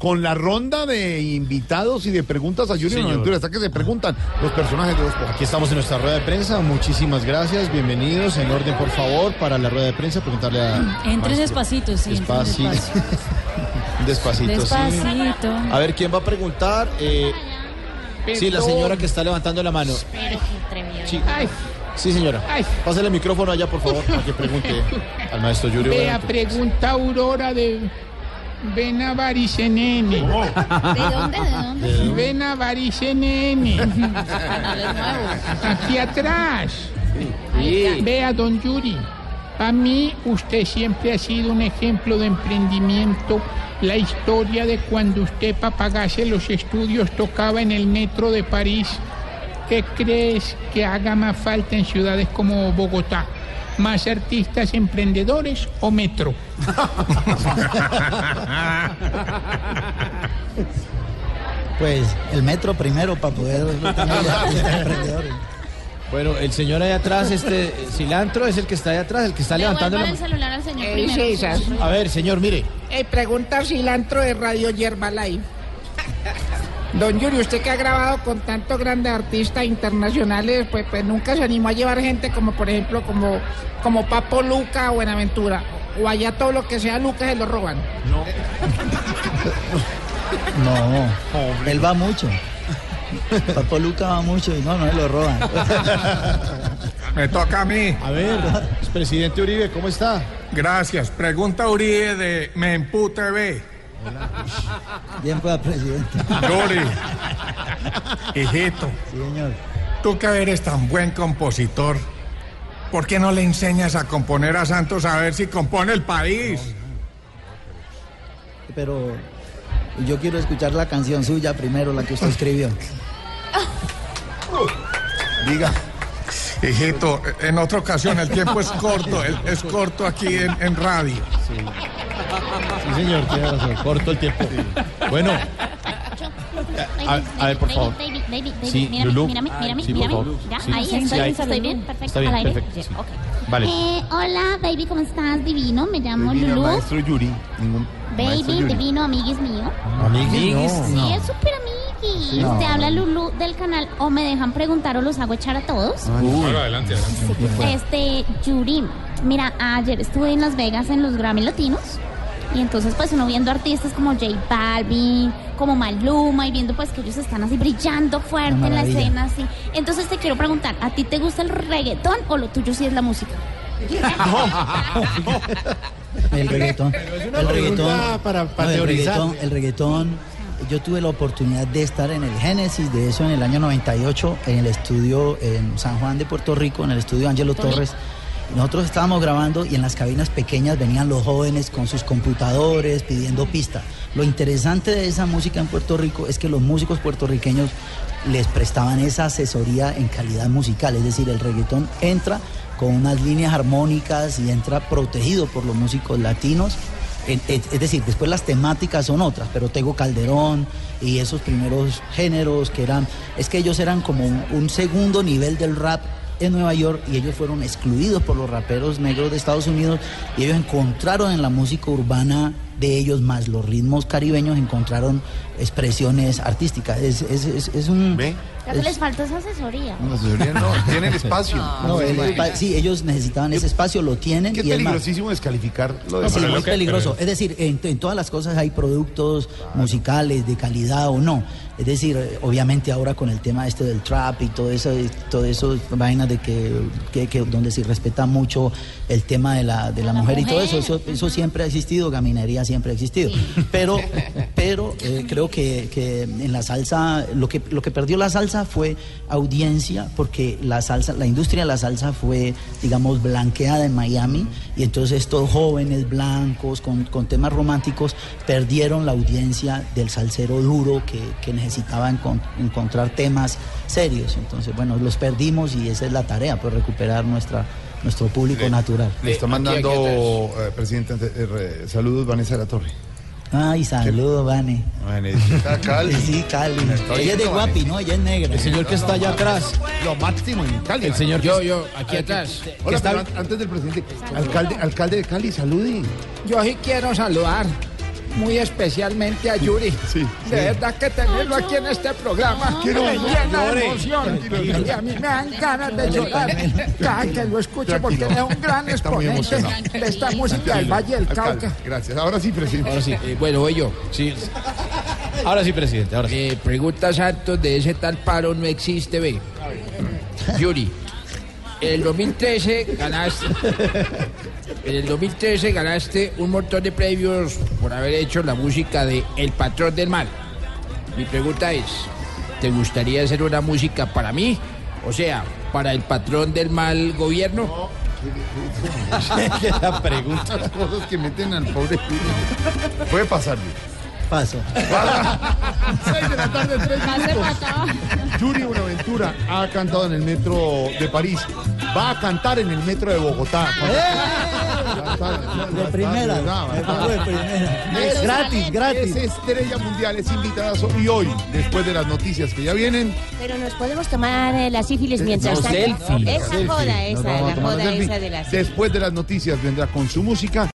Con la ronda de invitados y de preguntas a Junior Señor. Aventura, hasta que se preguntan los personajes de los Aquí estamos en nuestra rueda de prensa. Muchísimas gracias. Bienvenidos. En orden, por favor, para la rueda de prensa. Preguntarle a. Entre Maestro. despacito, sí. entre Despacito. Despacito, sí. Despacito. A ver, ¿quién va a preguntar? Eh, sí, la señora que está levantando la mano. Sí, sí señora. Ay. Pásale el micrófono allá, por favor, para que pregunte al maestro Yuri. Vea, Aventura. pregunta Aurora de Benavaricenene. ¿De dónde? ¿De dónde? Benavaricenene. Aquí atrás. Vea, don Yuri. A mí usted siempre ha sido un ejemplo de emprendimiento. La historia de cuando usted para pagarse los estudios tocaba en el metro de París. ¿Qué crees que haga más falta en ciudades como Bogotá? ¿Más artistas emprendedores o metro? Pues el metro primero para poder tener artistas emprendedores. Bueno, el señor ahí atrás, este cilantro, es el que está ahí atrás, el que está levantando la el celular al señor Eh, primero. A ver, señor, mire. Eh, pregunta cilantro de Radio Yerbalife. Don Yuri, usted que ha grabado con tantos grandes artistas internacionales, pues, pues nunca se animó a llevar gente como, por ejemplo, como, como Papo Luca o Buenaventura. O allá todo lo que sea Luca se lo roban. No, él va mucho. Papo Luca va mucho y no, no, él lo roban. Me toca a mí. A ver, presidente Uribe, ¿cómo está? Gracias. Pregunta Uribe de Mempu TV. Bien pueda, presidente. Yuri. Hijito, Sí, señor. tú que eres tan buen compositor, ¿por qué no le enseñas a componer a Santos a ver si compone el país? Pero yo quiero escuchar la canción suya primero, la que usted escribió. Diga, Hijito, en otra ocasión el tiempo es corto, es, es corto aquí en, en radio. Sí, señor, tiene razón. Corto el tiempo. Bueno, a- a ver, por favor. Baby, baby, baby, Sí, mírame, Lulú. mírame, mírame, Sí, por mírame. Ya, Sí. ahí Sí, estoy, ahí. estoy bien, perfecto. Está bien, al aire. perfecto, Bien, sí. ok. Vale. Eh, hola, baby, ¿cómo estás? Divino, me llamo Divino, Lulu. maestro Yuri. Ningún maestro Baby, Yuri. divino, amiguis mío. amiguis, Sí, es súper amiguis. No. Te habla Lulu del canal o me dejan preguntar o los hago echar a todos. Este, Yuri, mira, ayer estuve en Las Vegas en los Grammy Latinos y entonces pues uno viendo artistas como J Balvin, como Maluma y viendo pues que ellos están así brillando fuerte en la escena, así. Entonces te quiero preguntar, ¿a ti te gusta el reggaetón o lo tuyo sí es la música? El reggaetón. El reggaetón. para, para no, el teorizar. reggaetón, el reggaetón. Yo tuve la oportunidad de estar en el génesis de eso en el año 98 en el estudio en San Juan de Puerto Rico, en el estudio Ángelo Torres. Nosotros estábamos grabando y en las cabinas pequeñas venían los jóvenes con sus computadores pidiendo pista. Lo interesante de esa música en Puerto Rico es que los músicos puertorriqueños les prestaban esa asesoría en calidad musical, es decir, el reggaetón entra con unas líneas armónicas y entra protegido por los músicos latinos. Es decir, después las temáticas son otras, pero Tego Calderón y esos primeros géneros que eran, es que ellos eran como un segundo nivel del rap en Nueva York y ellos fueron excluidos por los raperos negros de Estados Unidos y ellos encontraron en la música urbana de ellos más los ritmos caribeños encontraron expresiones artísticas. Es, es, es, es un... ¿Ve? Ya que les falta esa asesoría. No, asesoría no, tienen espacio. No, el- sí, ellos necesitaban ese espacio, lo tienen Qué y es peligrosísimo descalificar lo de Sí, Manuel. muy peligroso. Es decir, en, en todas las cosas hay productos musicales de calidad o no. Es decir, obviamente ahora con el tema este del trap y todo eso, y todo eso vainas de que, que- que donde se respeta mucho el tema de la, de la, la mujer, y todo eso, eso, eso siempre ha existido, gaminería siempre ha existido. Pero, pero pero eh, creo que, que en la salsa, lo que, lo que perdió la salsa fue audiencia, porque la salsa, la industria de la salsa fue, digamos, blanqueada en Miami, y entonces estos jóvenes blancos con, con temas románticos perdieron la audiencia del salsero duro que, que necesitaba encon- encontrar temas serios. Entonces, bueno, los perdimos y esa es la tarea, pues recuperar nuestra, nuestro público natural. Le está mandando, eh, presidente, eh, saludos Vanessa de la Torre. Ay, saludos, Vane. Vanessa Cali. Sí, Cali. Estoy Ella es de Guapi, ¿no? Ella es negra. El señor que está allá atrás. Lo máximo en Cali. El señor Yo, yo, aquí atrás. Hola, está- pero an- antes del presidente, alcalde, alcalde de Cali, salude. Yo sí quiero saludar muy especialmente a Yuri. Sí, De verdad que tenerlo aquí en este programa me llena de emoción. Tranquilo, Y a mí me dan ganas de llorar cada que lo escucho porque es un gran exponente de esta música del Valle del Alcalde, Cauca. gracias. Ahora sí, presidente. Ahora sí. Eh, bueno, voy yo. Sí. Ahora sí, presidente. Ahora sí. Eh, pregunta Santos de ese tal paro no existe, ve. Yuri, en el 2013 ganaste. En el 2013 ganaste un montón de premios por haber hecho la música de El Patrón del Mal. Mi pregunta es, ¿te gustaría hacer una música para mí? O sea, para el patrón del mal gobierno. la pregunta. Las cosas que meten al pobre. Puede pasar, Yuri. Paso. Seis de la tarde, minutos. Yuri Buenaventura ha cantado en el metro de París. Va a cantar en el metro de Bogotá. De primera. De primera. Es gratis, gratis. Es estrella mundial, es invitada y hoy, después de las noticias que ya vienen, Pero nos podemos tomar eh, la sífilis mientras No, tanto. selfie. Esa joda, esa, la joda esa de la sífilis. Después de las noticias vendrá con su música